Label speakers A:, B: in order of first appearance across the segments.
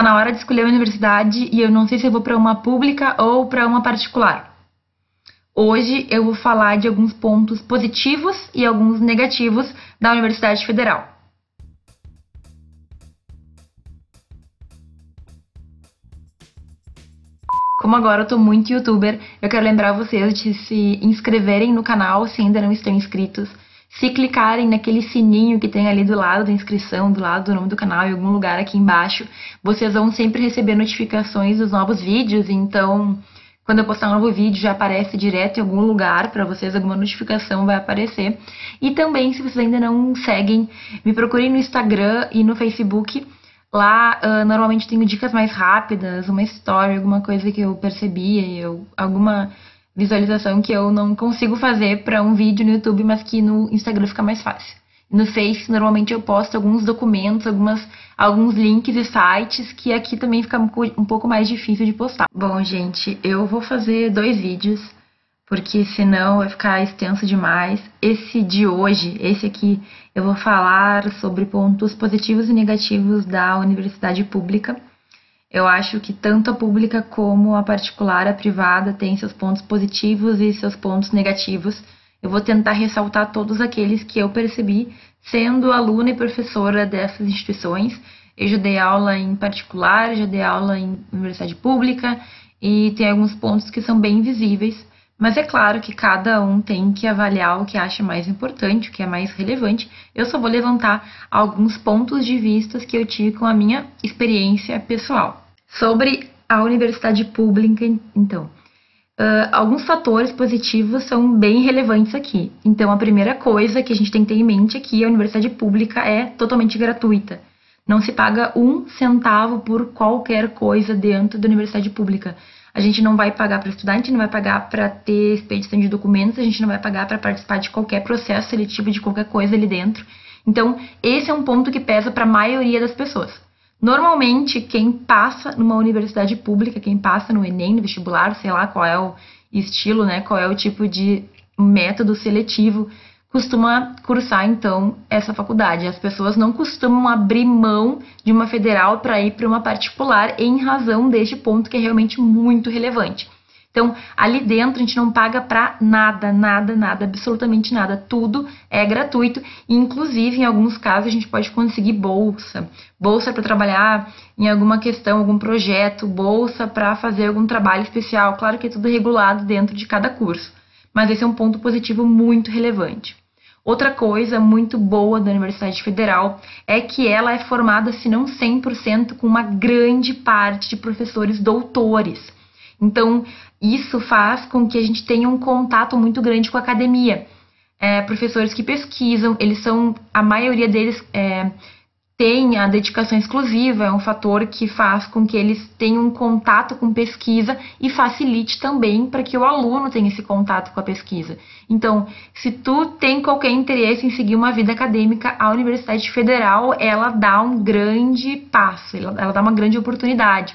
A: Tá na hora de escolher a universidade e eu não sei se eu vou para uma pública ou para uma particular. Hoje eu vou falar de alguns pontos positivos e alguns negativos da Universidade Federal. Como agora eu tô muito youtuber, eu quero lembrar vocês de se inscreverem no canal se ainda não estão inscritos. Se clicarem naquele sininho que tem ali do lado da inscrição, do lado do nome do canal, em algum lugar aqui embaixo, vocês vão sempre receber notificações dos novos vídeos. Então, quando eu postar um novo vídeo, já aparece direto em algum lugar para vocês, alguma notificação vai aparecer. E também, se vocês ainda não seguem, me procurem no Instagram e no Facebook Lá, uh, normalmente tenho dicas mais rápidas, uma história, alguma coisa que eu percebi, eu, alguma visualização que eu não consigo fazer para um vídeo no YouTube, mas que no Instagram fica mais fácil. No Face, normalmente eu posto alguns documentos, algumas, alguns links e sites que aqui também fica um pouco mais difícil de postar. Bom, gente, eu vou fazer dois vídeos porque senão vai ficar extenso demais. Esse de hoje, esse aqui, eu vou falar sobre pontos positivos e negativos da universidade pública. Eu acho que tanto a pública como a particular, a privada, tem seus pontos positivos e seus pontos negativos. Eu vou tentar ressaltar todos aqueles que eu percebi sendo aluna e professora dessas instituições. Eu já dei aula em particular, já dei aula em universidade pública e tem alguns pontos que são bem visíveis mas é claro que cada um tem que avaliar o que acha mais importante, o que é mais relevante. Eu só vou levantar alguns pontos de vista que eu tive com a minha experiência pessoal. Sobre a universidade pública, então. Uh, alguns fatores positivos são bem relevantes aqui. Então, a primeira coisa que a gente tem que ter em mente é que a universidade pública é totalmente gratuita. Não se paga um centavo por qualquer coisa dentro da universidade pública. A gente não vai pagar para estudar, a gente não vai pagar para ter expedição de documentos, a gente não vai pagar para participar de qualquer processo seletivo de qualquer coisa ali dentro. Então, esse é um ponto que pesa para a maioria das pessoas. Normalmente, quem passa numa universidade pública, quem passa no Enem, no vestibular, sei lá qual é o estilo, né, qual é o tipo de método seletivo costuma cursar então essa faculdade. As pessoas não costumam abrir mão de uma federal para ir para uma particular em razão deste ponto que é realmente muito relevante. Então, ali dentro a gente não paga para nada, nada, nada, absolutamente nada. Tudo é gratuito. Inclusive, em alguns casos, a gente pode conseguir bolsa. Bolsa para trabalhar em alguma questão, algum projeto, bolsa para fazer algum trabalho especial. Claro que é tudo regulado dentro de cada curso. Mas esse é um ponto positivo muito relevante. Outra coisa muito boa da Universidade Federal é que ela é formada, se não 100%, com uma grande parte de professores doutores. Então, isso faz com que a gente tenha um contato muito grande com a academia. É, professores que pesquisam, eles são, a maioria deles é, tem a dedicação exclusiva, é um fator que faz com que eles tenham um contato com pesquisa e facilite também para que o aluno tenha esse contato com a pesquisa. Então, se tu tem qualquer interesse em seguir uma vida acadêmica, a Universidade Federal, ela dá um grande passo, ela, ela dá uma grande oportunidade.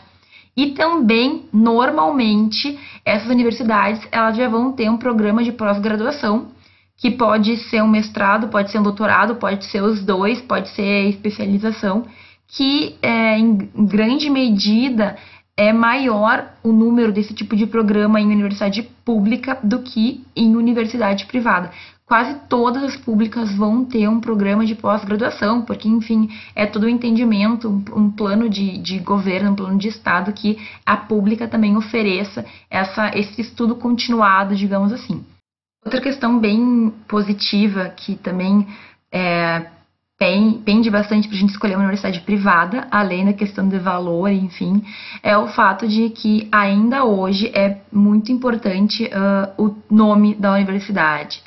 A: E também, normalmente, essas universidades, elas já vão ter um programa de pós-graduação que pode ser um mestrado, pode ser um doutorado, pode ser os dois, pode ser especialização, que é, em grande medida é maior o número desse tipo de programa em universidade pública do que em universidade privada. Quase todas as públicas vão ter um programa de pós-graduação, porque, enfim, é todo um entendimento, um plano de, de governo, um plano de Estado que a pública também ofereça essa, esse estudo continuado, digamos assim. Outra questão bem positiva que também é, pende bastante para a gente escolher uma universidade privada, além da questão de valor, enfim, é o fato de que ainda hoje é muito importante uh, o nome da universidade.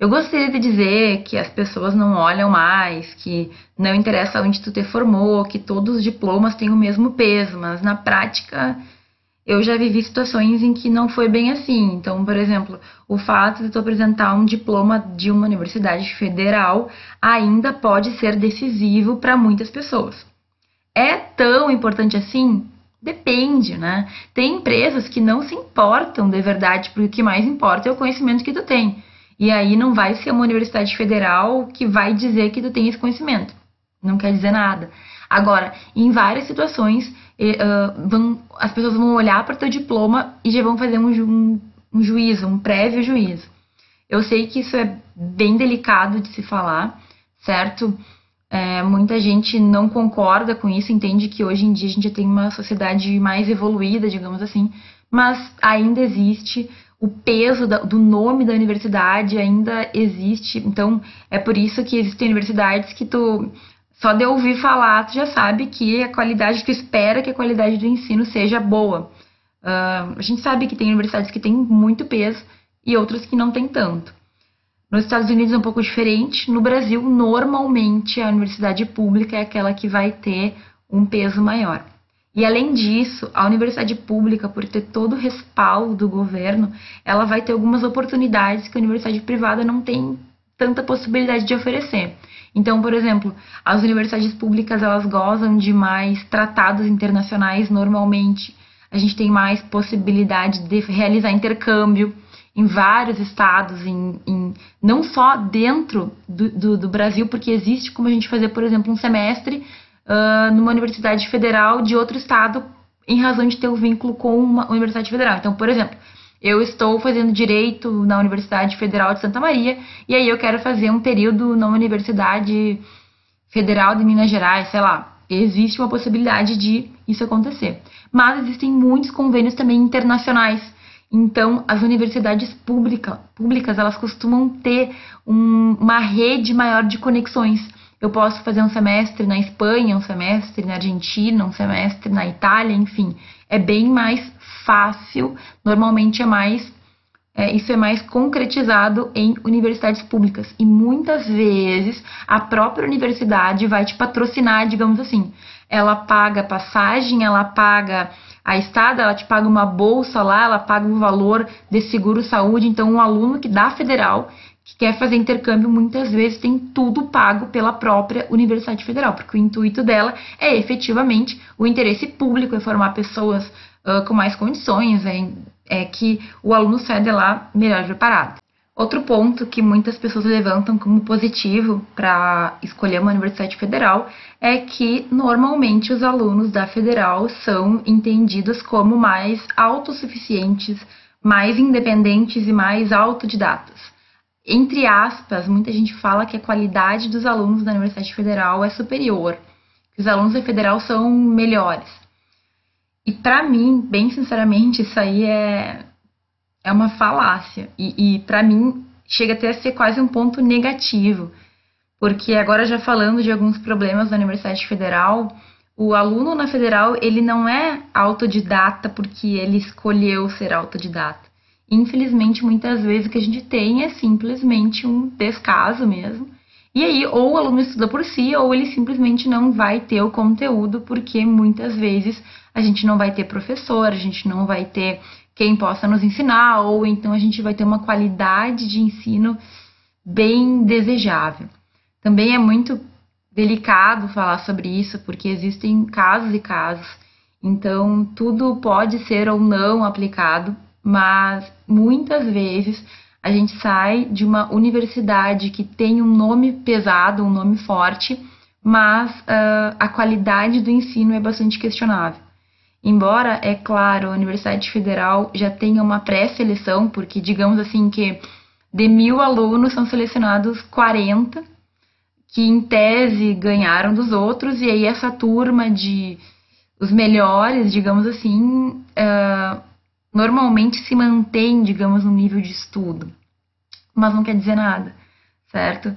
A: Eu gostaria de dizer que as pessoas não olham mais, que não interessa onde tu te formou, que todos os diplomas têm o mesmo peso, mas na prática eu já vivi situações em que não foi bem assim. Então, por exemplo, o fato de tu apresentar um diploma de uma universidade federal ainda pode ser decisivo para muitas pessoas. É tão importante assim? Depende, né? Tem empresas que não se importam de verdade, porque o que mais importa é o conhecimento que tu tem. E aí não vai ser uma universidade federal que vai dizer que tu tem esse conhecimento. Não quer dizer nada. Agora, em várias situações, uh, vão, as pessoas vão olhar para o teu diploma e já vão fazer um, um, um juízo, um prévio juízo. Eu sei que isso é bem delicado de se falar, certo? É, muita gente não concorda com isso, entende que hoje em dia a gente já tem uma sociedade mais evoluída, digamos assim, mas ainda existe o peso da, do nome da universidade ainda existe. Então, é por isso que existem universidades que tu só de ouvir falar, tu já sabe que a qualidade, tu espera que a qualidade do ensino seja boa. Uh, a gente sabe que tem universidades que têm muito peso e outras que não têm tanto. Nos Estados Unidos é um pouco diferente. No Brasil, normalmente, a universidade pública é aquela que vai ter um peso maior. E além disso, a universidade pública, por ter todo o respaldo do governo, ela vai ter algumas oportunidades que a universidade privada não tem tanta possibilidade de oferecer. Então, por exemplo, as universidades públicas elas gozam de mais tratados internacionais normalmente. A gente tem mais possibilidade de realizar intercâmbio em vários estados, em, em não só dentro do, do, do, Brasil, porque existe como a gente fazer, por exemplo, um semestre uh, numa universidade federal de outro estado em razão de ter o um vínculo com uma universidade federal. Então, por exemplo, eu estou fazendo direito na Universidade Federal de Santa Maria e aí eu quero fazer um período na Universidade Federal de Minas Gerais, sei lá. Existe uma possibilidade de isso acontecer. Mas existem muitos convênios também internacionais. Então, as universidades pública, públicas, elas costumam ter um, uma rede maior de conexões. Eu posso fazer um semestre na Espanha, um semestre na Argentina, um semestre na Itália, enfim. É bem mais fácil, normalmente é mais é, isso é mais concretizado em universidades públicas. E muitas vezes a própria universidade vai te patrocinar, digamos assim. Ela paga passagem, ela paga a estada, ela te paga uma bolsa lá, ela paga o valor de seguro saúde. Então, um aluno que da federal que quer fazer intercâmbio muitas vezes tem tudo pago pela própria Universidade Federal, porque o intuito dela é efetivamente o interesse público, é formar pessoas uh, com mais condições, é, é que o aluno saia de lá melhor preparado. Outro ponto que muitas pessoas levantam como positivo para escolher uma universidade federal é que normalmente os alunos da federal são entendidos como mais autossuficientes, mais independentes e mais autodidatas. Entre aspas, muita gente fala que a qualidade dos alunos da Universidade Federal é superior, que os alunos da federal são melhores. E para mim, bem sinceramente, isso aí é, é uma falácia. E, e para mim, chega até a ser quase um ponto negativo. Porque agora já falando de alguns problemas da Universidade Federal, o aluno na federal, ele não é autodidata porque ele escolheu ser autodidata. Infelizmente, muitas vezes o que a gente tem é simplesmente um descaso mesmo. E aí, ou o aluno estuda por si, ou ele simplesmente não vai ter o conteúdo, porque muitas vezes a gente não vai ter professor, a gente não vai ter quem possa nos ensinar, ou então a gente vai ter uma qualidade de ensino bem desejável. Também é muito delicado falar sobre isso, porque existem casos e casos, então tudo pode ser ou não aplicado, mas muitas vezes a gente sai de uma universidade que tem um nome pesado, um nome forte, mas uh, a qualidade do ensino é bastante questionável. Embora, é claro, a Universidade Federal já tenha uma pré-seleção, porque digamos assim que de mil alunos são selecionados 40 que em tese ganharam dos outros, e aí essa turma de os melhores, digamos assim, uh, normalmente se mantém, digamos, no nível de estudo, mas não quer dizer nada, certo?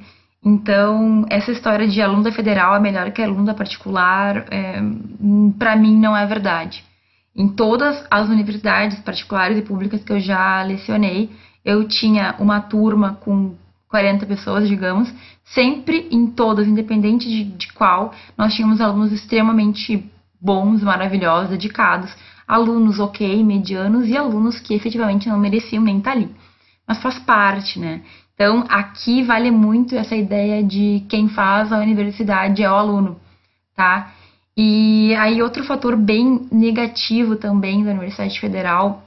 A: Então, essa história de aluno da federal é melhor que aluno da particular, é, para mim não é verdade. Em todas as universidades particulares e públicas que eu já lecionei, eu tinha uma turma com 40 pessoas, digamos, sempre em todas, independente de, de qual, nós tínhamos alunos extremamente bons, maravilhosos, dedicados, alunos ok, medianos e alunos que efetivamente não mereciam nem estar ali. Mas faz parte, né? Então, aqui vale muito essa ideia de quem faz a universidade é o aluno, tá? E aí, outro fator bem negativo também da Universidade Federal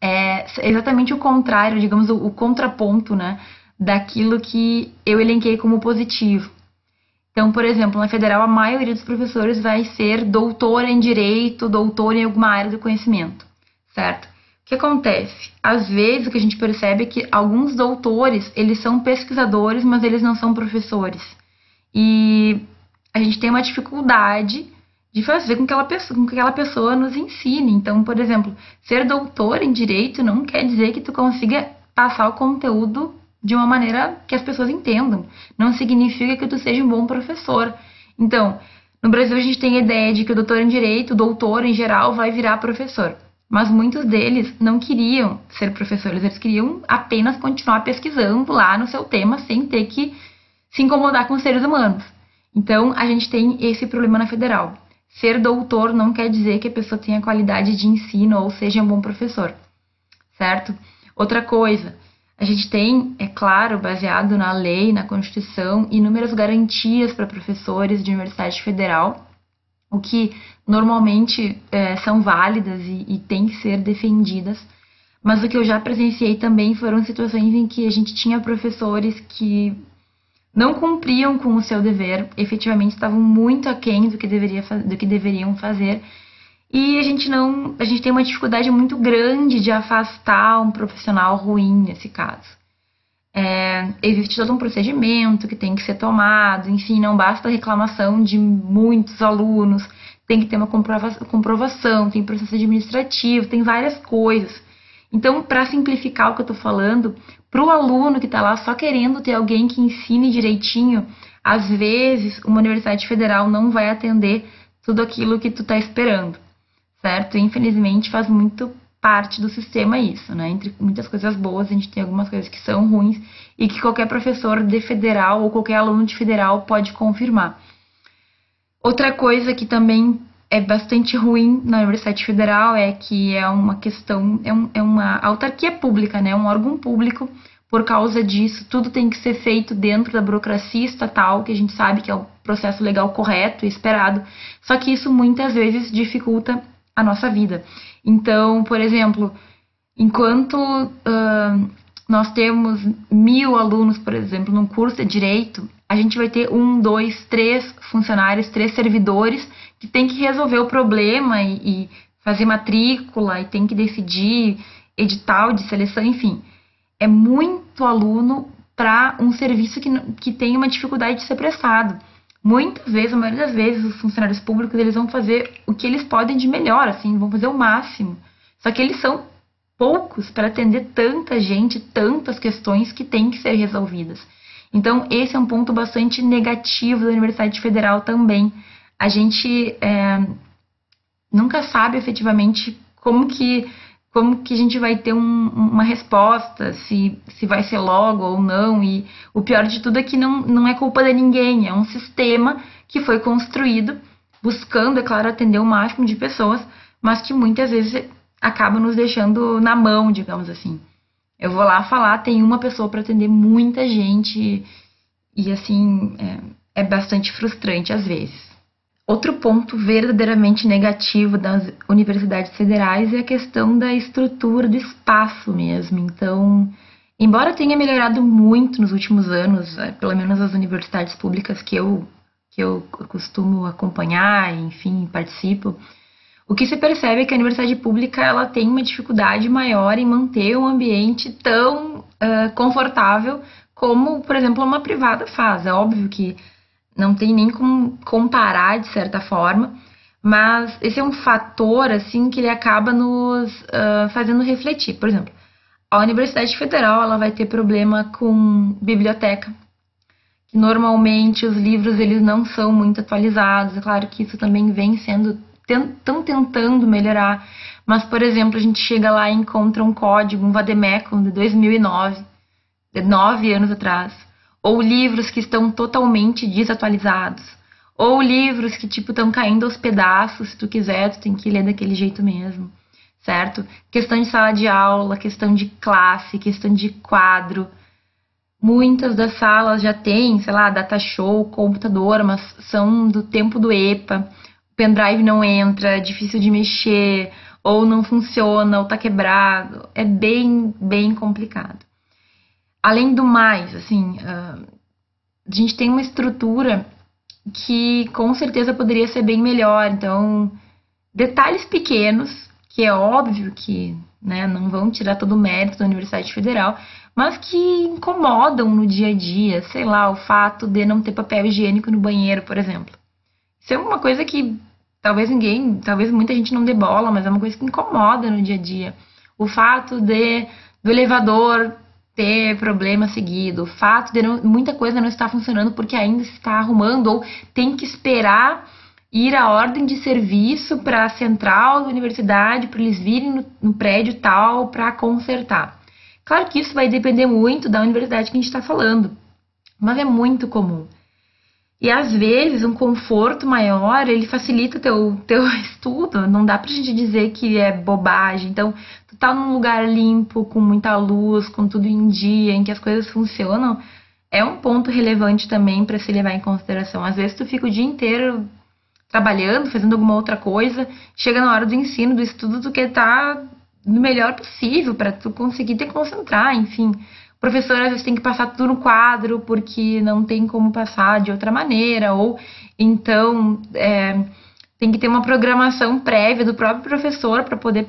A: é exatamente o contrário, digamos, o, o contraponto, né? Daquilo que eu elenquei como positivo. Então, por exemplo, na federal, a maioria dos professores vai ser doutor em direito, doutor em alguma área do conhecimento, certo? Que acontece? Às vezes, o que a gente percebe é que alguns doutores, eles são pesquisadores, mas eles não são professores. E a gente tem uma dificuldade de fazer com que, aquela pessoa, com que aquela pessoa nos ensine. Então, por exemplo, ser doutor em direito não quer dizer que tu consiga passar o conteúdo de uma maneira que as pessoas entendam. Não significa que tu seja um bom professor. Então, no Brasil a gente tem a ideia de que o doutor em direito, o doutor em geral, vai virar professor. Mas muitos deles não queriam ser professores, eles queriam apenas continuar pesquisando lá no seu tema sem ter que se incomodar com os seres humanos. Então, a gente tem esse problema na federal. Ser doutor não quer dizer que a pessoa tenha qualidade de ensino ou seja um bom professor, certo? Outra coisa, a gente tem, é claro, baseado na lei, na Constituição, inúmeras garantias para professores de universidade federal, o que normalmente é, são válidas e, e têm que ser defendidas. Mas o que eu já presenciei também foram situações em que a gente tinha professores que não cumpriam com o seu dever, efetivamente estavam muito aquém do que, deveria, do que deveriam fazer e a gente não, a gente tem uma dificuldade muito grande de afastar um profissional ruim nesse caso. É, existe todo um procedimento que tem que ser tomado, enfim, não basta a reclamação de muitos alunos, tem que ter uma comprovação, tem processo administrativo, tem várias coisas. Então, para simplificar o que eu estou falando, para o aluno que está lá só querendo ter alguém que ensine direitinho, às vezes uma universidade federal não vai atender tudo aquilo que tu está esperando certo? Infelizmente faz muito parte do sistema isso, né? Entre muitas coisas boas, a gente tem algumas coisas que são ruins e que qualquer professor de federal ou qualquer aluno de federal pode confirmar. Outra coisa que também é bastante ruim na Universidade Federal é que é uma questão, é, um, é uma autarquia pública, né? Um órgão público. Por causa disso, tudo tem que ser feito dentro da burocracia estatal, que a gente sabe que é o processo legal correto e esperado. Só que isso muitas vezes dificulta a nossa vida. Então, por exemplo, enquanto uh, nós temos mil alunos, por exemplo, num curso de direito, a gente vai ter um, dois, três funcionários, três servidores que tem que resolver o problema e, e fazer matrícula e tem que decidir edital de seleção, enfim. É muito aluno para um serviço que, que tem uma dificuldade de ser prestado muitas vezes, a maioria das vezes, os funcionários públicos eles vão fazer o que eles podem de melhor, assim, vão fazer o máximo. Só que eles são poucos para atender tanta gente, tantas questões que têm que ser resolvidas. Então, esse é um ponto bastante negativo da Universidade Federal também. A gente é, nunca sabe efetivamente como que como que a gente vai ter um, uma resposta, se, se vai ser logo ou não. E o pior de tudo é que não, não é culpa de ninguém, é um sistema que foi construído buscando, é claro, atender o máximo de pessoas, mas que muitas vezes acaba nos deixando na mão, digamos assim. Eu vou lá falar, tem uma pessoa para atender muita gente e assim é, é bastante frustrante às vezes. Outro ponto verdadeiramente negativo das universidades federais é a questão da estrutura do espaço mesmo. Então, embora tenha melhorado muito nos últimos anos, é, pelo menos as universidades públicas que eu, que eu costumo acompanhar, enfim, participo, o que se percebe é que a universidade pública ela tem uma dificuldade maior em manter um ambiente tão uh, confortável como, por exemplo, uma privada faz. É óbvio que não tem nem como comparar de certa forma, mas esse é um fator assim que ele acaba nos uh, fazendo refletir. Por exemplo, a Universidade Federal ela vai ter problema com biblioteca, que normalmente os livros eles não são muito atualizados. É claro que isso também vem sendo estão tentando melhorar, mas por exemplo a gente chega lá e encontra um código, um vademecum de 2009, de nove anos atrás ou livros que estão totalmente desatualizados, ou livros que tipo estão caindo aos pedaços, se tu quiser, tu tem que ler daquele jeito mesmo, certo? Questão de sala de aula, questão de classe, questão de quadro. Muitas das salas já têm, sei lá, data show, computador, mas são do tempo do EPA. O pendrive não entra, é difícil de mexer, ou não funciona, ou tá quebrado. É bem, bem complicado. Além do mais, assim, uh, a gente tem uma estrutura que com certeza poderia ser bem melhor. Então, detalhes pequenos, que é óbvio que né, não vão tirar todo o mérito da Universidade Federal, mas que incomodam no dia a dia, sei lá, o fato de não ter papel higiênico no banheiro, por exemplo. Isso é uma coisa que talvez ninguém, talvez muita gente não dê bola, mas é uma coisa que incomoda no dia a dia. O fato de do elevador ter problema seguido, o fato de não, muita coisa não estar funcionando porque ainda se está arrumando ou tem que esperar ir à ordem de serviço para a central da universidade para eles virem no, no prédio tal para consertar. Claro que isso vai depender muito da universidade que a gente está falando, mas é muito comum. E às vezes um conforto maior, ele facilita o teu, teu estudo. Não dá pra gente dizer que é bobagem. Então, tu tá num lugar limpo, com muita luz, com tudo em dia, em que as coisas funcionam, é um ponto relevante também para se levar em consideração. Às vezes tu fica o dia inteiro trabalhando, fazendo alguma outra coisa, chega na hora do ensino, do estudo, tu quer estar tá no melhor possível para tu conseguir te concentrar, enfim. Professor às vezes tem que passar tudo no quadro porque não tem como passar de outra maneira, ou então é, tem que ter uma programação prévia do próprio professor para poder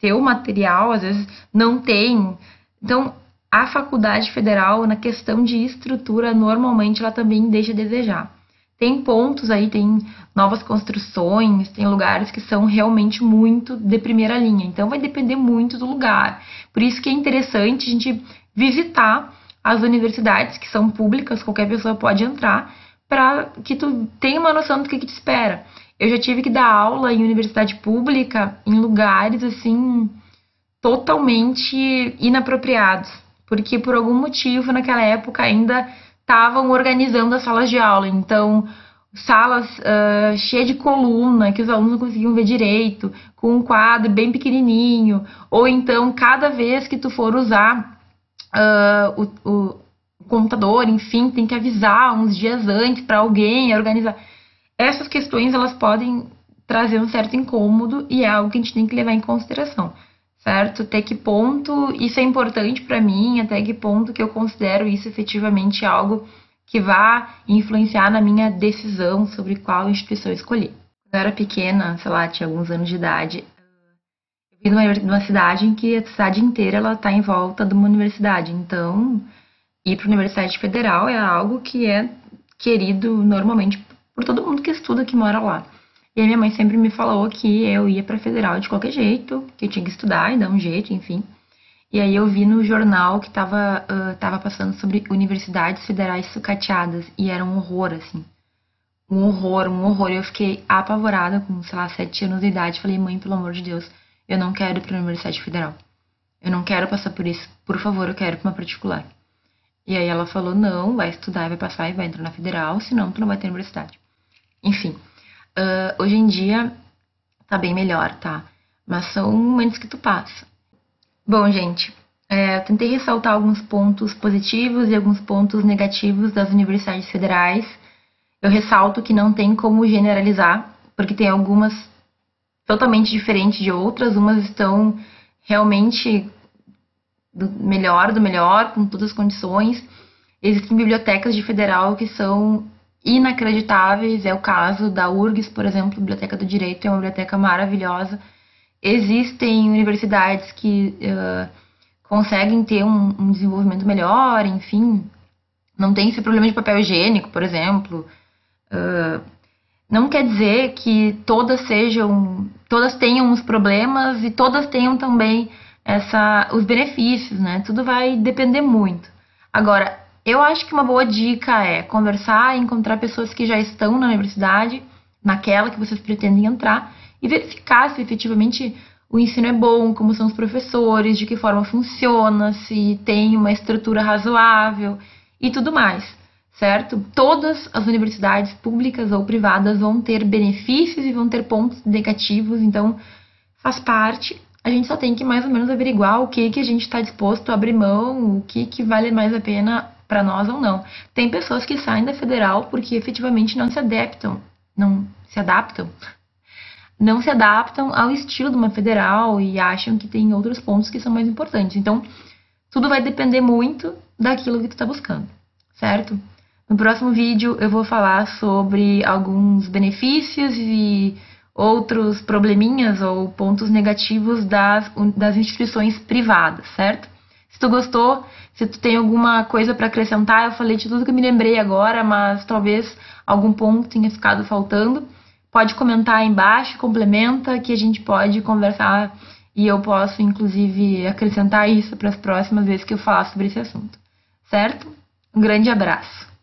A: ter o material, às vezes não tem. Então, a faculdade federal, na questão de estrutura, normalmente ela também deixa a desejar. Tem pontos aí, tem novas construções, tem lugares que são realmente muito de primeira linha. Então vai depender muito do lugar. Por isso que é interessante a gente visitar as universidades que são públicas, qualquer pessoa pode entrar, para que tu tenha uma noção do que, que te espera. Eu já tive que dar aula em universidade pública em lugares assim totalmente inapropriados, porque por algum motivo naquela época ainda estavam organizando as salas de aula. Então, salas uh, cheias de coluna, que os alunos não conseguiam ver direito, com um quadro bem pequenininho, ou então, cada vez que tu for usar uh, o, o, computador, enfim, tem que avisar uns dias antes para alguém organizar. Essas questões, elas podem trazer um certo incômodo e é algo que a gente tem que levar em consideração certo? Até que ponto isso é importante para mim, até que ponto que eu considero isso efetivamente algo que vá influenciar na minha decisão sobre qual instituição escolher. Quando eu era pequena, sei lá, tinha alguns anos de idade, vim numa, cidade em que a cidade inteira ela está em volta de uma universidade, então ir para a Universidade Federal é algo que é querido normalmente por todo mundo que estuda, que mora lá. E a minha mãe sempre me falou que eu ia para federal de qualquer jeito, que eu tinha que estudar e dar um jeito, enfim. E aí eu vi no jornal que tava, uh, tava passando sobre universidades federais sucateadas e era um horror, assim. Um horror, um horror. Eu fiquei apavorada com, sei lá, sete anos de idade. Falei, mãe, pelo amor de Deus, eu não quero ir pra Universidade Federal. Eu não quero passar por isso. Por favor, eu quero ir pra uma particular. E aí ela falou, não, vai estudar, vai passar e vai entrar na federal, senão tu não vai ter universidade. Enfim, Uh, hoje em dia tá bem melhor, tá? Mas são momentos que tu passa. Bom, gente, é, eu tentei ressaltar alguns pontos positivos e alguns pontos negativos das universidades federais. Eu ressalto que não tem como generalizar, porque tem algumas totalmente diferentes de outras, umas estão realmente do melhor do melhor, com todas as condições. Existem bibliotecas de federal que são inacreditáveis. É o caso da URGS, por exemplo, Biblioteca do Direito, é uma biblioteca maravilhosa. Existem universidades que uh, conseguem ter um, um, desenvolvimento melhor, enfim. Não tem esse problema de papel higiênico, por exemplo. Uh, não quer dizer que todas sejam, todas tenham os problemas e todas tenham também essa, os benefícios, né? Tudo vai depender muito. Agora, eu acho que uma boa dica é conversar encontrar pessoas que já estão na universidade, naquela que vocês pretendem entrar, e verificar se efetivamente o ensino é bom, como são os professores, de que forma funciona, se tem uma estrutura razoável e tudo mais, certo? Todas as universidades públicas ou privadas vão ter benefícios e vão ter pontos negativos, então faz parte. A gente só tem que mais ou menos averiguar o que, que a gente está disposto a abrir mão, o que, que vale mais a pena para nós ou não. Tem pessoas que saem da federal porque efetivamente não se adaptam, não se adaptam, não se adaptam ao estilo de uma federal e acham que tem outros pontos que são mais importantes. Então, tudo vai depender muito daquilo que tu está buscando, certo? No próximo vídeo eu vou falar sobre alguns benefícios e outros probleminhas ou pontos negativos das, das instituições privadas, certo? Se tu gostou, se tu tem alguma coisa para acrescentar, eu falei de tudo que eu me lembrei agora, mas talvez algum ponto tenha ficado faltando, pode comentar aí embaixo, complementa, que a gente pode conversar e eu posso, inclusive, acrescentar isso para as próximas vezes que eu falar sobre esse assunto. Certo? Um grande abraço!